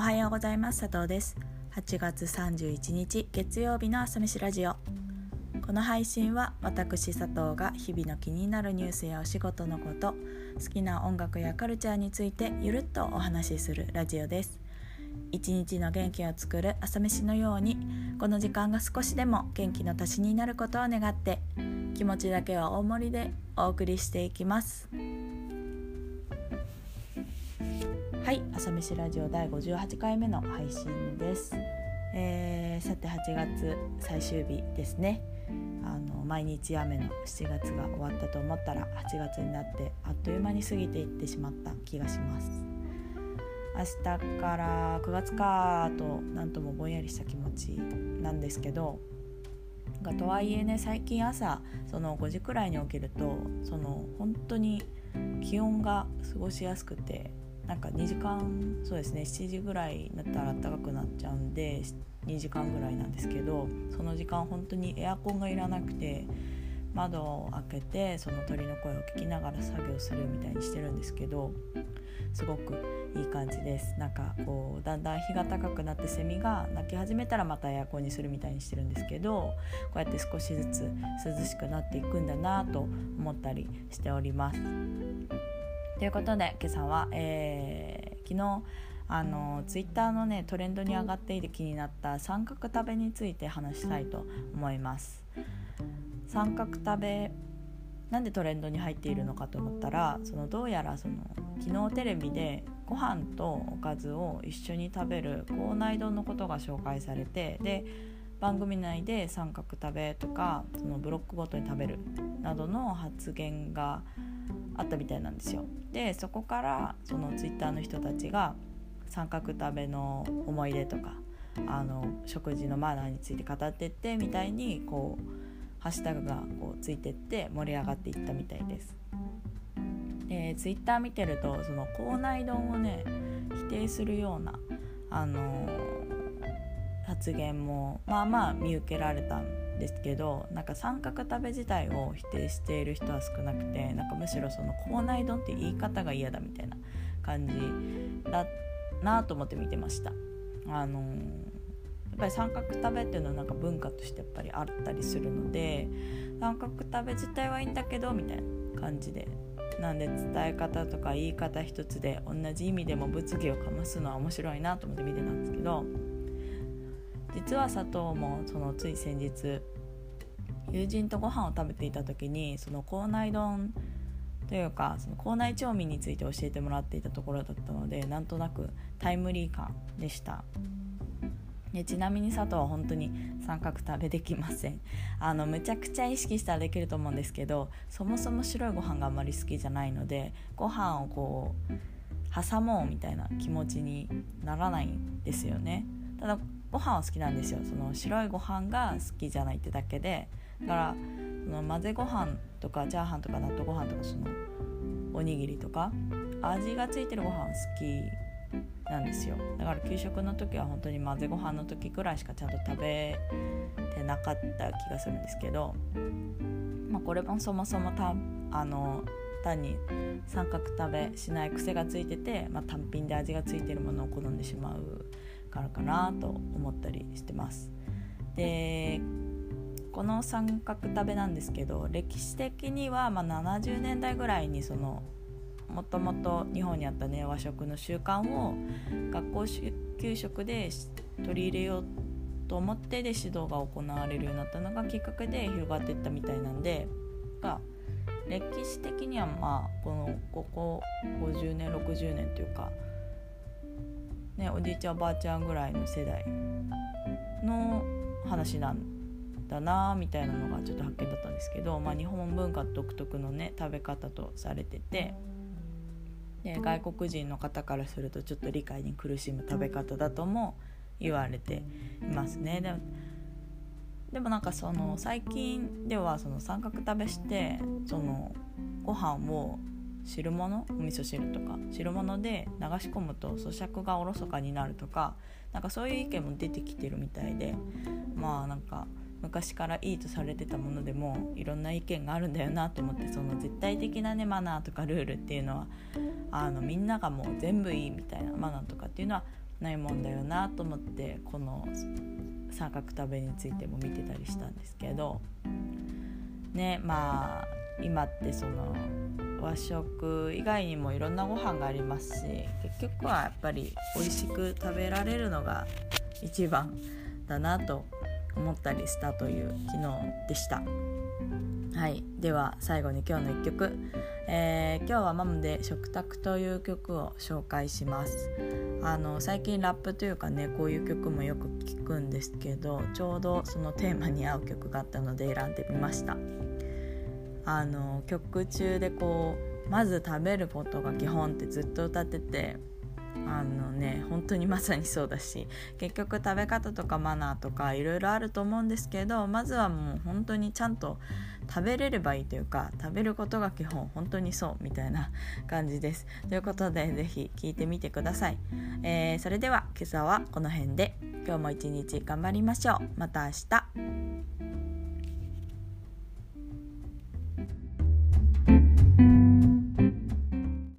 おはようございます。佐藤です。8月31日月曜日の朝飯ラジオ。この配信は私佐藤が日々の気になるニュースやお仕事のこと好きな音楽やカルチャーについてゆるっとお話しするラジオです。一日の元気を作る朝飯のようにこの時間が少しでも元気の足しになることを願って気持ちだけは大盛りでお送りしていきます。はい朝飯ラジオ第58回目の配信です、えー、さて8月最終日ですね。あの毎日雨の7月が終わったと思ったら8月になってあっという間に過ぎていってしまった気がします。明日から9月かとなんともぼんやりした気持ちなんですけどがとはいえね最近朝その5時くらいに起きるとその本当に気温が過ごしやすくてなんか2時間そうですね7時ぐらいになったら暖かくなっちゃうんで2時間ぐらいなんですけどその時間本当にエアコンがいらなくて窓を開けてその鳥の声を聞きながら作業するみたいにしてるんですけどすごくいい感じですなんかこうだんだん日が高くなってセミが鳴き始めたらまたエアコンにするみたいにしてるんですけどこうやって少しずつ涼しくなっていくんだなと思ったりしております。ということで今朝は、えー、昨日あのツイッターのねトレンドに上がっていて気になった三角食べについて話したいと思います。三角食べなんでトレンドに入っているのかと思ったらそのどうやらその昨日テレビでご飯とおかずを一緒に食べる校内丼のことが紹介されてで番組内で三角食べとかそのブロックごとに食べるなどの発言があったみたいなんですよ。でそこからそのツイッターの人たちが三角食べの思い出とかあの食事のマナーについて語ってってみたいにこうハッシュタグがこうついてって盛り上がっていったみたいです。でツイッター見てるとその校内丼をね否定するようなあの発言もまあまあ見受けられたんですけどなんか三角食べ自体を否定している人は少なくてなんかむしろその校内丼って言い方が嫌だみたいな感じだなと思って見てました。あのやっぱり三角食べっていうのはなんか文化としてやっぱりあったりするので三角食べ自体はいいんだけどみたいな感じでなんで伝え方とか言い方一つで同じ意味でも物議をかますのは面白いなと思って見てたんですけど実は佐藤もそのつい先日友人とご飯を食べていた時にその校内丼というかその校内調味について教えてもらっていたところだったのでなんとなくタイムリー感でした。でちなみに佐藤は本当に三角食べできませんあのむちゃくちゃ意識したらできると思うんですけどそもそも白いご飯があんまり好きじゃないのでご飯をこう挟もうみたいな気持ちにならないんですよね。ただご飯は好きなんですよ。その白いご飯が好きじゃないってだけで。だからその混ぜご飯とかチャーハンとか納豆ご飯とかそのおにぎりとか味がついてるご飯好きなんですよ。だから給食の時は本当に混ぜご飯の時くらいしかちゃんと食べてなかった気がするんですけど、まあ、これもそもそもたあの単に三角食べしない癖がついてて、まあ、単品で味がついてるものを好んでしまうからかなと思ったりしてます。でこの三角食べなんですけど歴史的にはま70年代ぐらいにそのもともと日本にあったね和食の習慣を学校給食で取り入れようと思ってで指導が行われるようになったのがきっかけで広がっていったみたいなんでが歴史的にはまあこのここ50年60年というかね、おじいちゃんおばあちゃんぐらいの世代の話なんだなみたいなのがちょっと発見だったんですけど、まあ、日本文化独特のね食べ方とされててで外国人の方からするとちょっと理解に苦しむ食べ方だとも言われていますね。でもでもなんかその最近ではその三角食べしてそのご飯を汁物お味噌汁とか汁物で流し込むと咀嚼がおろそかになるとかなんかそういう意見も出てきてるみたいでまあなんか昔からいいとされてたものでもいろんな意見があるんだよなと思ってその絶対的なねマナーとかルールっていうのはあのみんながもう全部いいみたいなマナーとかっていうのはないもんだよなと思ってこの三角食べについても見てたりしたんですけどねまあ今ってその和食以外にもいろんなご飯がありますし結局はやっぱり美味しく食べられるのが一番だなと思ったりしたという昨日でした。はい、では最後に今日の1曲、えー、今日はマムで「食卓」という曲を紹介します。あの最近ラップというかねこういう曲もよく聞くんですけどちょうどそのテーマに合う曲があったので選んでみました。あの曲中でこうまず食べることが基本ってずっと歌っててあのね本当にまさにそうだし 結局食べ方とかマナーとかいろいろあると思うんですけどまずはもう本当にちゃんと食べれればいいというか食べることが基本本当にそうみたいな感じです。ということで是非聞いてみてください、えー、それでは今朝はこの辺で。今日も一日頑張りましょう。また明日。